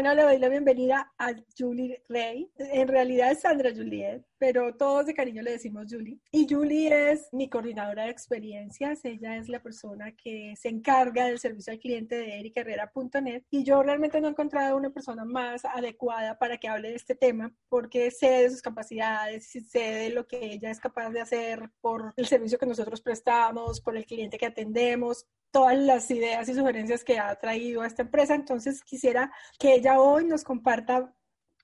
Bueno, le doy la bienvenida a Julie Rey. En realidad es Sandra Juliet, pero todos de cariño le decimos Julie. Y Julie es mi coordinadora de experiencias. Ella es la persona que se encarga del servicio al cliente de ericherrera.net. Y yo realmente no he encontrado una persona más adecuada para que hable de este tema, porque sé de sus capacidades, sé de lo que ella es capaz de hacer por el servicio que nosotros prestamos, por el cliente que atendemos todas las ideas y sugerencias que ha traído a esta empresa. Entonces quisiera que ella hoy nos comparta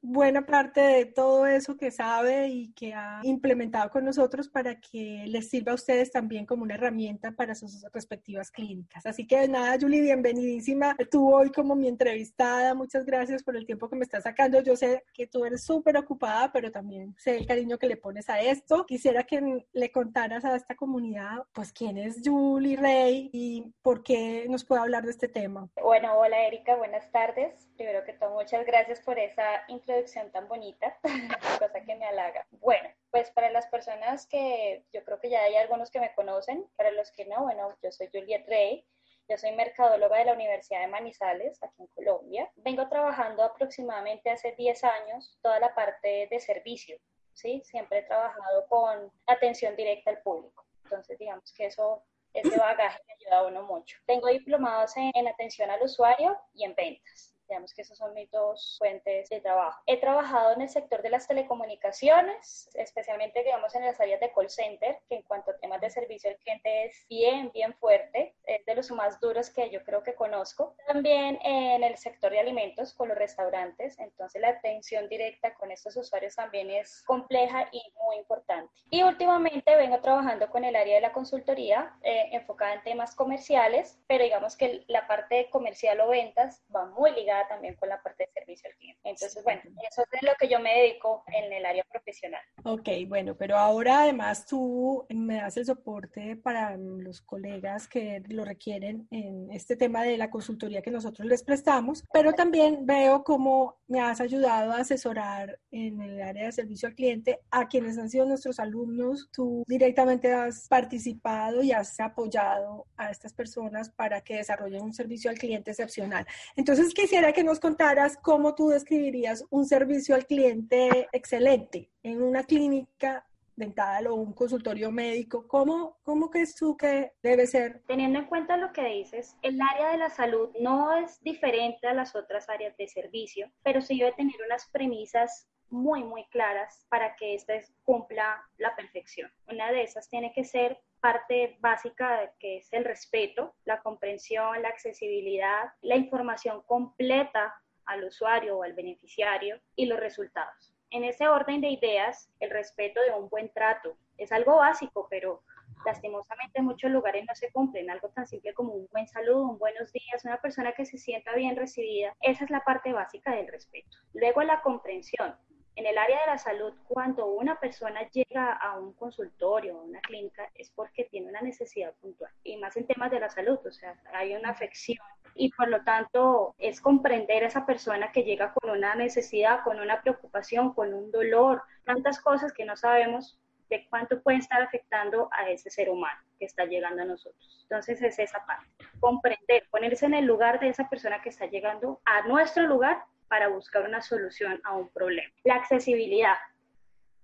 buena parte de todo eso que sabe y que ha implementado con nosotros para que les sirva a ustedes también como una herramienta para sus respectivas clínicas. Así que nada, Julie, bienvenidísima. Tú hoy como mi entrevistada, muchas gracias por el tiempo que me estás sacando. Yo sé que tú eres súper ocupada, pero también sé el cariño que le pones a esto. Quisiera que le contaras a esta comunidad, pues, quién es Julie Rey y por qué nos puede hablar de este tema. Bueno, hola Erika, buenas tardes. Primero que todo, muchas gracias por esa introducción tan bonita, cosa que me halaga. Bueno, pues para las personas que yo creo que ya hay algunos que me conocen, para los que no, bueno, yo soy Juliet Rey, yo soy mercadóloga de la Universidad de Manizales, aquí en Colombia. Vengo trabajando aproximadamente hace 10 años toda la parte de servicio, ¿sí? Siempre he trabajado con atención directa al público. Entonces, digamos que eso ese bagaje me ayuda a uno mucho. Tengo diplomados en, atención al usuario y en ventas. Digamos que esas son mis dos fuentes de trabajo. He trabajado en el sector de las telecomunicaciones, especialmente, digamos, en las áreas de call center, que en cuanto a temas de servicio al cliente es bien, bien fuerte, es de los más duros que yo creo que conozco. También en el sector de alimentos con los restaurantes, entonces la atención directa con estos usuarios también es compleja y muy importante. Y últimamente vengo trabajando con el área de la consultoría, eh, enfocada en temas comerciales, pero digamos que la parte comercial o ventas va muy ligada también con la parte de servicio al cliente. Entonces, bueno, eso es de lo que yo me dedico en el área profesional. Ok, bueno, pero ahora además tú me das el soporte para los colegas que lo requieren en este tema de la consultoría que nosotros les prestamos, pero también veo cómo me has ayudado a asesorar en el área de servicio al cliente a quienes han sido nuestros alumnos. Tú directamente has participado y has apoyado a estas personas para que desarrollen un servicio al cliente excepcional. Entonces, quisiera que nos contaras cómo tú describirías un servicio al cliente excelente en una clínica dental o un consultorio médico. ¿Cómo, ¿Cómo crees tú que debe ser? Teniendo en cuenta lo que dices, el área de la salud no es diferente a las otras áreas de servicio, pero sí debe tener unas premisas muy, muy claras para que ésta cumpla la perfección. Una de esas tiene que ser parte básica que es el respeto, la comprensión, la accesibilidad, la información completa al usuario o al beneficiario y los resultados. En ese orden de ideas, el respeto de un buen trato es algo básico, pero lastimosamente en muchos lugares no se cumplen. Algo tan simple como un buen saludo, un buenos días, una persona que se sienta bien recibida. Esa es la parte básica del respeto. Luego la comprensión. En el área de la salud, cuando una persona llega a un consultorio o una clínica, es porque tiene una necesidad puntual. Y más en temas de la salud, o sea, hay una afección. Y por lo tanto, es comprender a esa persona que llega con una necesidad, con una preocupación, con un dolor, tantas cosas que no sabemos de cuánto pueden estar afectando a ese ser humano que está llegando a nosotros. Entonces es esa parte, comprender, ponerse en el lugar de esa persona que está llegando a nuestro lugar para buscar una solución a un problema. La accesibilidad.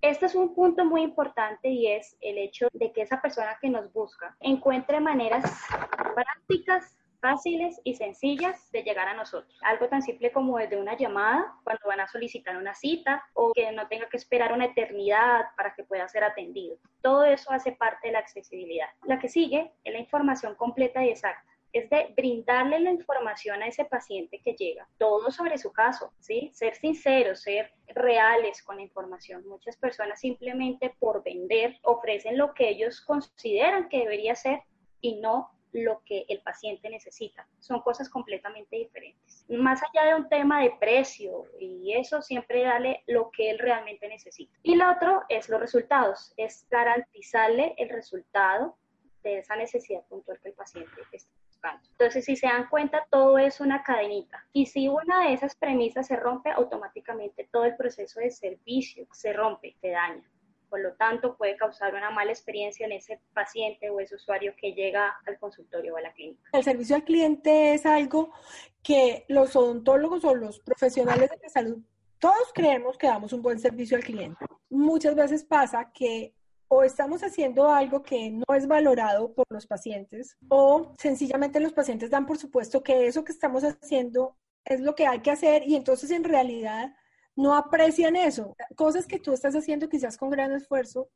Este es un punto muy importante y es el hecho de que esa persona que nos busca encuentre maneras prácticas fáciles y sencillas de llegar a nosotros. Algo tan simple como desde una llamada cuando van a solicitar una cita o que no tenga que esperar una eternidad para que pueda ser atendido. Todo eso hace parte de la accesibilidad. La que sigue es la información completa y exacta es de brindarle la información a ese paciente que llega, todo sobre su caso, ¿sí? Ser sinceros, ser reales con la información. Muchas personas simplemente por vender ofrecen lo que ellos consideran que debería ser y no lo que el paciente necesita. Son cosas completamente diferentes. Más allá de un tema de precio y eso, siempre darle lo que él realmente necesita. Y lo otro es los resultados, es garantizarle el resultado de esa necesidad puntual que el paciente está Entonces, si se dan cuenta, todo es una cadenita. Y si una de esas premisas se rompe, automáticamente todo el proceso de servicio se rompe, se daña por lo tanto puede causar una mala experiencia en ese paciente o ese usuario que llega al consultorio o a la clínica. El servicio al cliente es algo que los odontólogos o los profesionales de la salud, todos creemos que damos un buen servicio al cliente. Muchas veces pasa que o estamos haciendo algo que no es valorado por los pacientes o sencillamente los pacientes dan por supuesto que eso que estamos haciendo es lo que hay que hacer y entonces en realidad no aprecian eso. Cosas que tú estás haciendo quizás con gran esfuerzo,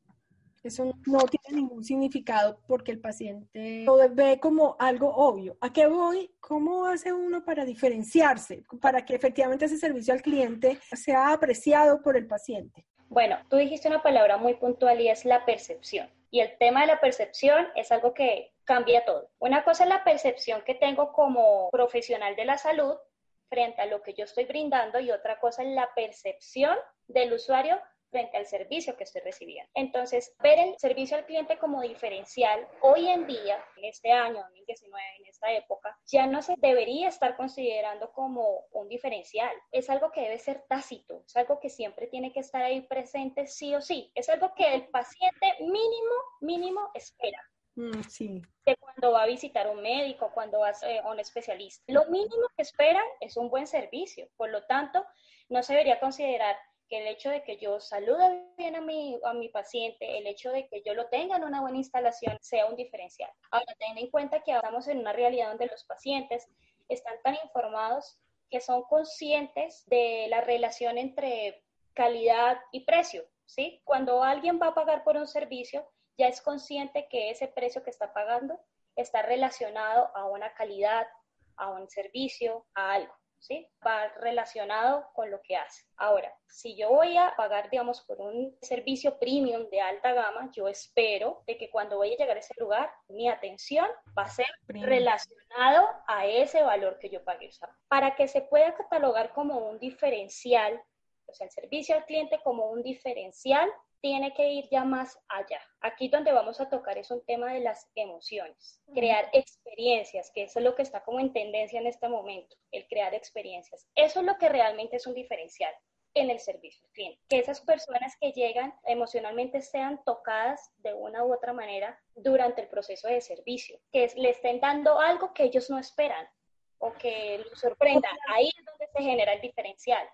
eso no tiene ningún significado porque el paciente lo ve como algo obvio. ¿A qué voy? ¿Cómo hace uno para diferenciarse, para que efectivamente ese servicio al cliente sea apreciado por el paciente? Bueno, tú dijiste una palabra muy puntual y es la percepción. Y el tema de la percepción es algo que cambia todo. Una cosa es la percepción que tengo como profesional de la salud frente a lo que yo estoy brindando y otra cosa es la percepción del usuario frente al servicio que estoy recibiendo. Entonces, ver el servicio al cliente como diferencial hoy en día, en este año 2019, en esta época, ya no se debería estar considerando como un diferencial. Es algo que debe ser tácito, es algo que siempre tiene que estar ahí presente sí o sí. Es algo que el paciente mínimo, mínimo espera. Mm, sí. De cuando va a visitar un médico, cuando va a un especialista. Lo mínimo que esperan es un buen servicio. Por lo tanto, no se debería considerar que el hecho de que yo salude bien a mi, a mi paciente, el hecho de que yo lo tenga en una buena instalación, sea un diferencial. Ahora, ten en cuenta que estamos en una realidad donde los pacientes están tan informados que son conscientes de la relación entre calidad y precio, ¿sí? Cuando alguien va a pagar por un servicio, ya es consciente que ese precio que está pagando está relacionado a una calidad, a un servicio, a algo. ¿Sí? Va relacionado con lo que hace. Ahora, si yo voy a pagar, digamos, por un servicio premium de alta gama, yo espero de que cuando voy a llegar a ese lugar, mi atención va a ser relacionado a ese valor que yo pagué. para que se pueda catalogar como un diferencial, o sea, el servicio al cliente como un diferencial, tiene que ir ya más allá. Aquí donde vamos a tocar es un tema de las emociones, crear experiencias, que eso es lo que está como en tendencia en este momento, el crear experiencias. Eso es lo que realmente es un diferencial en el servicio al cliente. Que esas personas que llegan emocionalmente sean tocadas de una u otra manera durante el proceso de servicio, que le estén dando algo que ellos no esperan o que los sorprenda. Ahí es donde se genera el diferencial.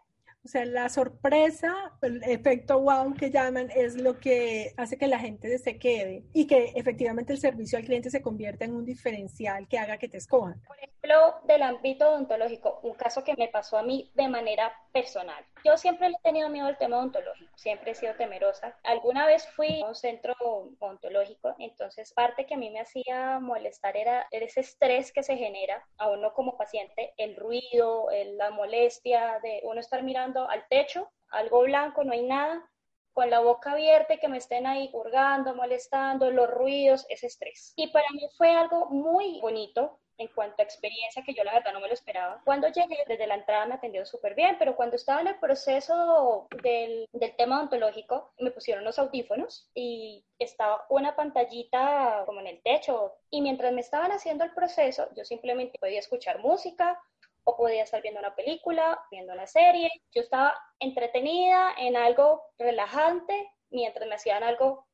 O sea, la sorpresa, el efecto wow que llaman, es lo que hace que la gente se quede y que efectivamente el servicio al cliente se convierta en un diferencial que haga que te escojan. Por ejemplo, del ámbito odontológico, un caso que me pasó a mí de manera personal. Yo siempre he tenido miedo al tema odontológico, siempre he sido temerosa. Alguna vez fui a un centro odontológico, entonces parte que a mí me hacía molestar era ese estrés que se genera a uno como paciente, el ruido, la molestia de uno estar mirando al techo, algo blanco, no hay nada, con la boca abierta y que me estén ahí hurgando, molestando, los ruidos, ese estrés. Y para mí fue algo muy bonito en cuanto a experiencia que yo la verdad no me lo esperaba. Cuando llegué, desde la entrada me atendieron súper bien, pero cuando estaba en el proceso del, del, tema odontológico, me pusieron los audífonos y estaba una pantallita como en el techo. Y mientras me estaban haciendo el proceso, yo simplemente podía escuchar música o podía estar viendo una película, viendo una serie. Yo estaba entretenida en algo relajante mientras me hacían algo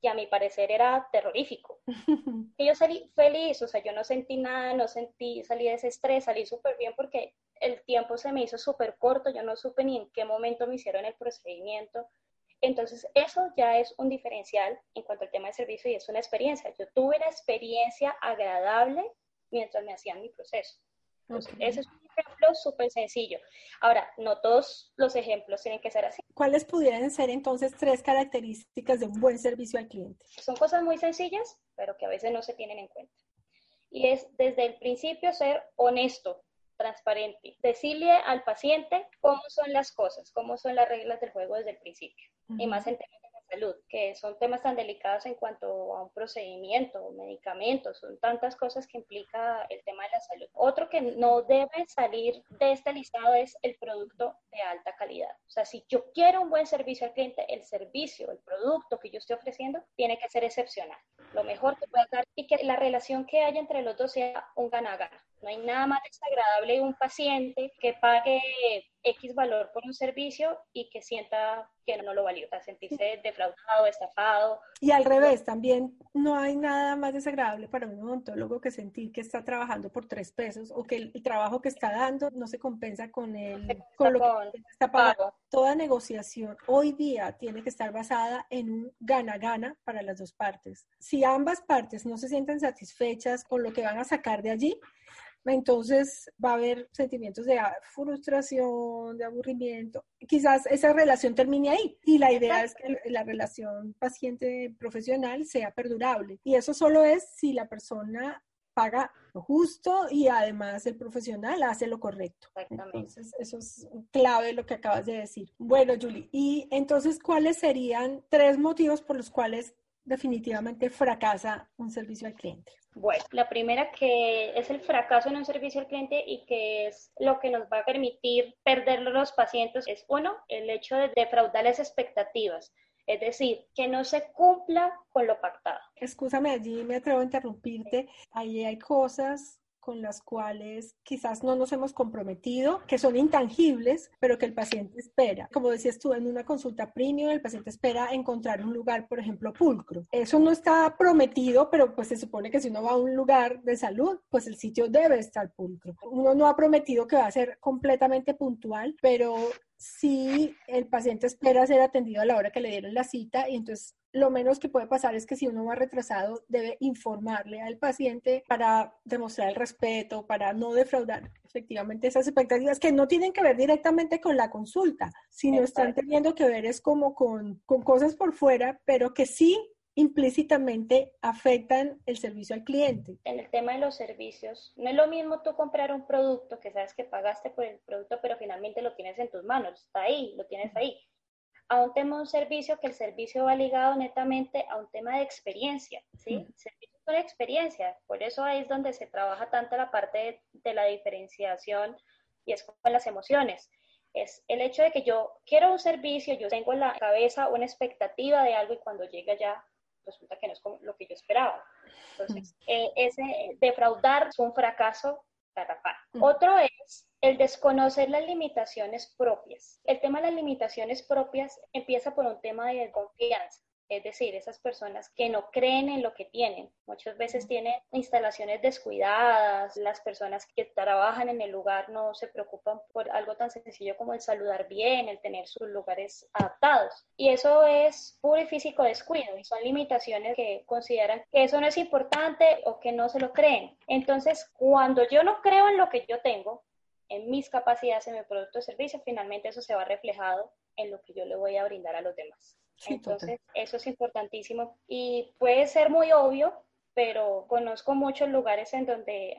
que a mi parecer era terrorífico. y yo salí feliz, o sea, yo no sentí nada, no sentí, salí de ese estrés, salí súper bien porque el tiempo se me hizo súper corto, yo no supe ni en qué momento me hicieron el procedimiento. Entonces, eso ya es un diferencial en cuanto al tema de servicio y es una experiencia. Yo tuve una experiencia agradable mientras me hacían mi proceso. Ese es un ejemplo súper sencillo. Ahora, no todos los ejemplos tienen que ser así. ¿Cuáles pudieran ser entonces tres características de un buen servicio al cliente? Son cosas muy sencillas, pero que a veces no se tienen en cuenta. Y es desde el principio ser honesto, transparente, decirle al paciente cómo son las cosas, cómo son las reglas del juego desde el principio. Y más en temas salud, que son temas tan delicados en cuanto a un procedimiento, medicamentos, son tantas cosas que implica el tema de la salud. Otro que no debe salir de este listado es el producto de alta calidad. O sea, si yo quiero un buen servicio al cliente, el servicio, el producto que yo estoy ofreciendo tiene que ser excepcional. Lo mejor que pueda dar y que la relación que haya entre los dos sea un gana-gana. No hay nada más desagradable un paciente que pague X valor por un servicio y que sienta que no lo valió, o sea, sentirse defraudado, estafado. Y al revés, también no hay nada más desagradable para un odontólogo que sentir que está trabajando por tres pesos o que el, trabajo que está dando no se compensa con, el, con lo que está pagando. Toda negociación hoy día tiene que estar basada en un gana-gana para las dos partes. Si ambas partes no se sienten satisfechas con lo que van a sacar de allí, entonces va a haber sentimientos de frustración, de aburrimiento. Quizás esa relación termine ahí y la idea es que la relación paciente-profesional sea perdurable. Y eso solo es si la persona paga lo justo y además el profesional hace lo correcto. Entonces, eso es clave lo que acabas de decir. Bueno, Julie, y entonces, ¿cuáles serían tres motivos por los cuales definitivamente fracasa un servicio al cliente? Bueno, la primera que es el fracaso en un servicio al cliente y que es lo que nos va a permitir perder los pacientes es uno, el hecho de defraudar las expectativas. Es decir, que no se cumpla con lo pactado. Escúchame, allí me atrevo a interrumpirte. Ahí hay cosas con las cuales quizás no nos hemos comprometido, que son intangibles, pero que el paciente espera. Como decías tú, en una consulta premium, el paciente espera encontrar un lugar, por ejemplo, pulcro. Eso no está prometido, pero pues se supone que si uno va a un lugar de salud, pues el sitio debe estar pulcro. Uno no ha prometido que va a ser completamente puntual, pero si el paciente espera ser atendido a la hora que le dieron la cita y entonces lo menos que puede pasar es que si uno va retrasado debe informarle al paciente para demostrar el respeto, para no defraudar efectivamente esas expectativas que no tienen que ver directamente con la consulta, sino están teniendo que ver es como con, con cosas por fuera, pero que sí implícitamente afectan el servicio al cliente. En el tema de los servicios, no es lo mismo tú comprar un producto que sabes que pagaste por el producto, pero finalmente lo tienes en tus manos, está ahí, lo tienes ahí, a un tema un servicio que el servicio va ligado netamente a un tema de experiencia, ¿sí? Servicio con experiencia, por eso ahí es donde se trabaja tanto la parte de, de la diferenciación y es con las emociones es el hecho de que yo quiero un servicio, yo tengo en la cabeza una expectativa de algo y cuando llega ya resulta que no es lo que yo esperaba. Entonces, eh, ese defraudar es un fracaso Otro es el desconocer las limitaciones propias. El tema de las limitaciones propias empieza por un tema de confianza. Es decir, esas personas que no creen en lo que tienen. Muchas veces tienen instalaciones descuidadas, las personas que trabajan en el lugar no se preocupan por algo tan sencillo como el saludar bien, el tener sus lugares adaptados. Y eso es puro y físico descuido y son limitaciones que consideran que eso no es importante o que no se lo creen. Entonces, cuando yo no creo en lo que yo tengo, en mis capacidades, en mi producto o servicio, finalmente eso se va reflejado en lo que yo le voy a brindar a los demás. Entonces, eso es importantísimo. Y puede ser muy obvio, pero conozco muchos lugares en donde,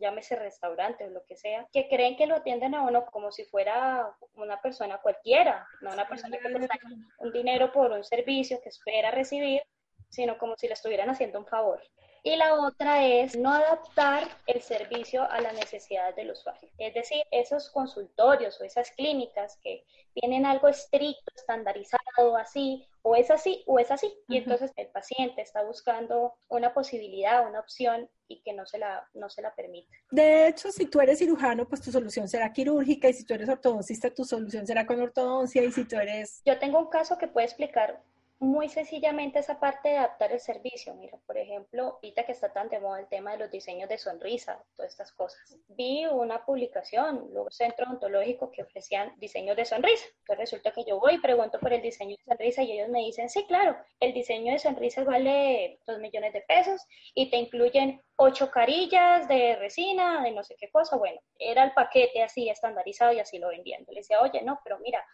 llámese restaurante o lo que sea, que creen que lo atienden a uno como si fuera una persona cualquiera, no una persona que le está un dinero por un servicio que espera recibir, sino como si le estuvieran haciendo un favor. Y la otra es no adaptar el servicio a las necesidades del usuario. Es decir, esos consultorios o esas clínicas que tienen algo estricto, estandarizado, así, o es así o es así. Y entonces el paciente está buscando una posibilidad, una opción y que no se, la, no se la permite. De hecho, si tú eres cirujano, pues tu solución será quirúrgica y si tú eres ortodoncista, tu solución será con ortodoncia y si tú eres... Yo tengo un caso que puede explicar muy sencillamente esa parte de adaptar el servicio. Mira, por ejemplo, ahorita que está tan de moda el tema de los diseños de sonrisa, todas estas cosas. Vi una publicación, un centro ontológico que ofrecían diseños de sonrisa. Entonces resulta que yo voy y pregunto por el diseño de sonrisa y ellos me dicen, sí, claro, el diseño de sonrisa vale 2 millones de pesos y te incluyen ocho carillas de resina, de no sé qué cosa. Bueno, era el paquete así estandarizado y así lo vendían. Le decía, oye, no, pero mira,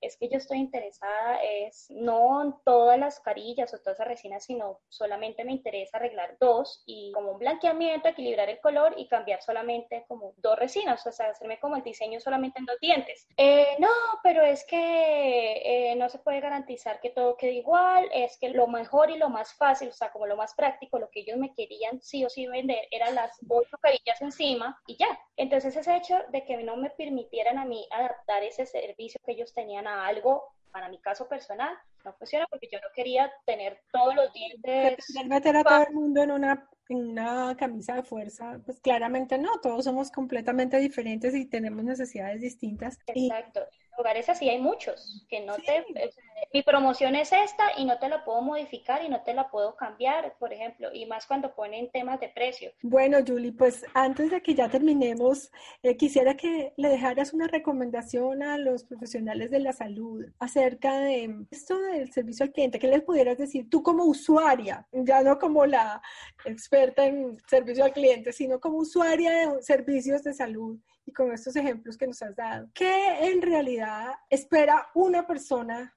es que yo estoy interesada es no en todas las carillas o todas esas resinas, sino solamente me interesa arreglar dos y como un blanqueamiento, equilibrar el color y cambiar solamente como dos resinas, o sea, hacerme como el diseño solamente en dos dientes. Eh, no, pero es que eh, no se puede garantizar que todo quede igual, es que lo mejor y lo más fácil, o sea, como lo más práctico, lo que ellos me querían sí o sí vender eran las ocho carillas encima y ya. Entonces ese hecho de que no me permitieran a mí adaptar ese servicio que ellos tenían a algo, para mi caso personal, no funciona porque yo no quería tener todos los dientes. meter a todo el mundo en una, en una camisa de fuerza, pues claramente no, todos somos completamente diferentes y tenemos necesidades distintas. Exacto lugares así hay muchos, que no te, mi promoción es esta y no te la puedo modificar y no te la puedo cambiar, por ejemplo, y más cuando ponen temas de precio. Bueno, Julie, pues antes de que ya terminemos, eh, quisiera que le dejaras una recomendación a los profesionales de la salud acerca de esto del servicio al cliente. ¿Qué les pudieras decir tú como usuaria, ya no como la experta en servicio al cliente, sino como usuaria de servicios de salud? y con estos ejemplos que nos has dado, ¿qué en realidad espera una persona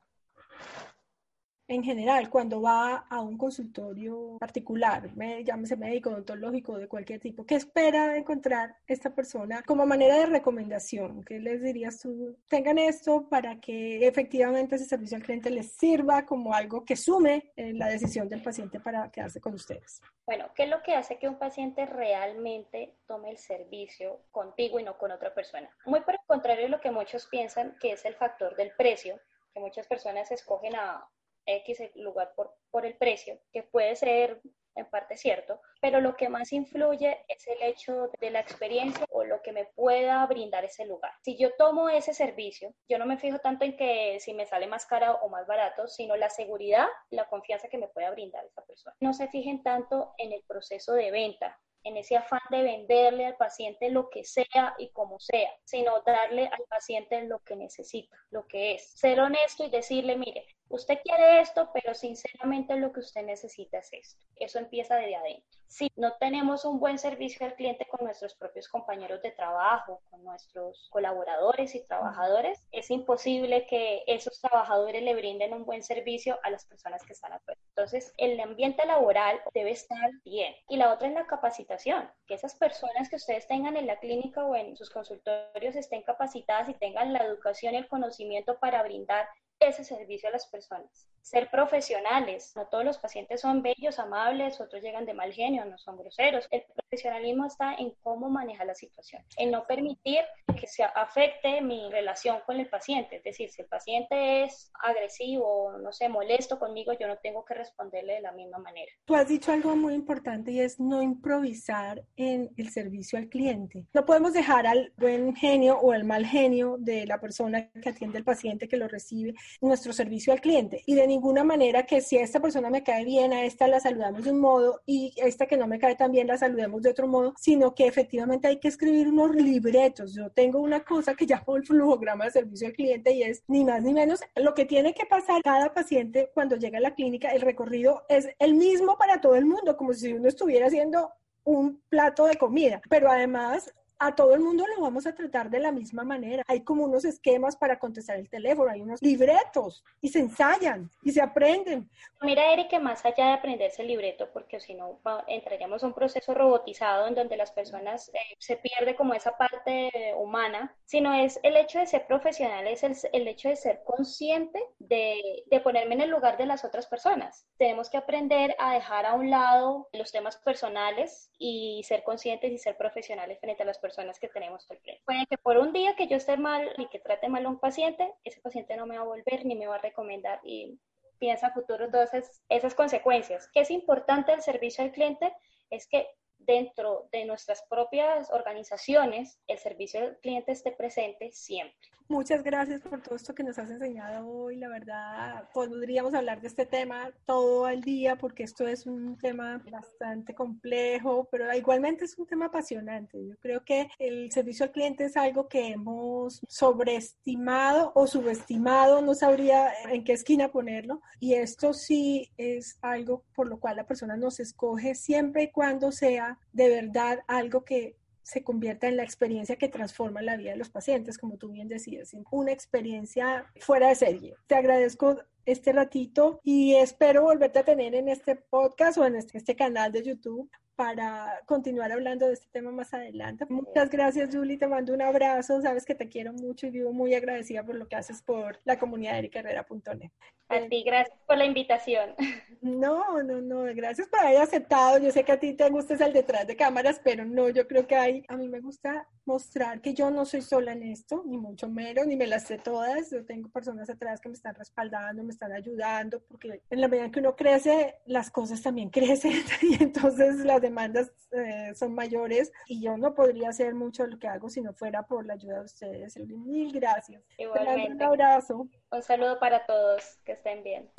en general cuando va a un consultorio particular, llámese médico, odontológico, de cualquier tipo, ¿qué espera encontrar esta persona como manera de recomendación? ¿Qué les dirías tú? Tengan esto para que efectivamente ese servicio al cliente les sirva como algo que sume la decisión del paciente para quedarse con ustedes. Bueno, ¿qué es lo que hace que un paciente realmente tome el servicio contigo y no con otra persona? Muy por el contrario de lo que muchos piensan que es el factor del precio, que muchas personas escogen a X lugar por, por el precio, que puede ser en parte cierto, pero lo que más influye es el hecho de la experiencia o lo que me pueda brindar ese lugar. Si yo tomo ese servicio, yo no me fijo tanto en que si me sale más caro o más barato, sino la seguridad, la confianza que me pueda brindar esa persona. No se fijen tanto en el proceso de venta, en ese afán de venderle al paciente lo que sea y como sea, sino darle al paciente lo que necesita, lo que es. Ser honesto y decirle, mire, usted quiere esto, pero sinceramente lo que usted necesita es esto. Eso empieza desde adentro. Si no tenemos un buen servicio al cliente con nuestros propios compañeros de trabajo, con nuestros colaboradores y trabajadores, es imposible que esos trabajadores le brinden un buen servicio a las personas que están afuera. Entonces, el ambiente laboral debe estar bien. Y la otra es la capacitación, que esas personas que ustedes tengan en la clínica o en sus consultorios estén capacitadas y tengan la educación y el conocimiento para brindar ese servicio a las personas. Ser profesionales. No todos los pacientes son bellos, amables, otros llegan de mal genio, no son groseros. El profesionalismo está en cómo manejar la situación, en no permitir que se afecte mi relación con el paciente. Es decir, si el paciente es agresivo, no sé, molesto conmigo, yo no tengo que responderle de la misma manera. Tú has dicho algo muy importante y es no improvisar en el servicio al cliente. No podemos dejar al buen genio o al mal genio de la persona que atiende al paciente, que lo recibe, nuestro servicio al cliente. Y de ninguna manera que si a esta persona me cae bien, a esta la saludamos de un modo y esta que no me cae tan bien la saludemos de otro modo, sino que efectivamente hay que escribir unos libretos. Yo tengo una cosa que llamo el flujograma de servicio al cliente y es ni más ni menos lo que tiene que pasar cada paciente cuando llega a la clínica. El recorrido es el mismo para todo el mundo, como si uno estuviera haciendo un plato de comida, pero además a todo el mundo lo vamos a tratar de la misma manera. Hay como unos esquemas para contestar el teléfono, hay unos libretos y se ensayan y se aprenden. Mira, Eric, más allá de aprenderse el libreto, porque si no entraríamos a un proceso robotizado en donde las personas eh, se pierde como esa parte humana, sino es el hecho de ser profesional, es el, el hecho de ser consciente de, de ponerme en el lugar de las otras personas. Tenemos que aprender a dejar a un lado los temas personales y ser conscientes y ser profesionales frente a las personas que tenemos al frente. Puede que por un día que yo esté mal y que trate mal a un paciente, ese paciente no me va a volver ni me va a recomendar y piensa a futuro todas esas, esas consecuencias. ¿Qué es importante del servicio al cliente? Es que dentro de nuestras propias organizaciones el servicio al cliente esté presente siempre. Muchas gracias por todo esto que nos has enseñado hoy. La verdad, podríamos hablar de este tema todo el día porque esto es un tema bastante complejo, pero igualmente es un tema apasionante. Yo creo que el servicio al cliente es algo que hemos sobreestimado o subestimado, no sabría en qué esquina ponerlo. Y esto sí es algo por lo cual la persona nos escoge siempre y cuando sea de verdad algo que se convierta en la experiencia que transforma la vida de los pacientes, como tú bien decías, una experiencia fuera de serie. Te agradezco este ratito y espero volverte a tener en este podcast o en este, este canal de YouTube para continuar hablando de este tema más adelante. Muchas gracias, Julie. Te mando un abrazo. Sabes que te quiero mucho y vivo muy agradecida por lo que haces por la comunidad de ericarrera.net. A ti, gracias por la invitación. No, no, no, gracias por haber aceptado. Yo sé que a ti te gusta el detrás de cámaras, pero no, yo creo que hay, a mí me gusta mostrar que yo no soy sola en esto, ni mucho menos, ni me las sé todas. Yo tengo personas atrás que me están respaldando, me están ayudando, porque en la medida que uno crece, las cosas también crecen y entonces las demandas eh, son mayores y yo no podría hacer mucho de lo que hago si no fuera por la ayuda de ustedes. Mil gracias. Igualmente. Un abrazo. Un saludo para todos, que estén bien.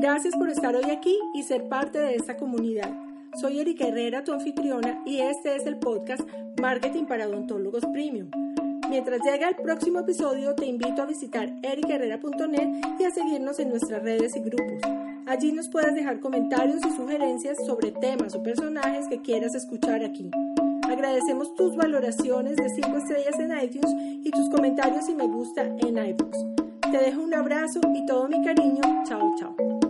Gracias por estar hoy aquí y ser parte de esta comunidad. Soy Erika Herrera, tu anfitriona, y este es el podcast Marketing para Odontólogos Premium. Mientras llega el próximo episodio, te invito a visitar ericherrera.net y a seguirnos en nuestras redes y grupos. Allí nos puedes dejar comentarios y sugerencias sobre temas o personajes que quieras escuchar aquí. Agradecemos tus valoraciones de 5 estrellas en iTunes y tus comentarios y me gusta en iBooks. Te dejo un abrazo y todo mi cariño. Chao, chao.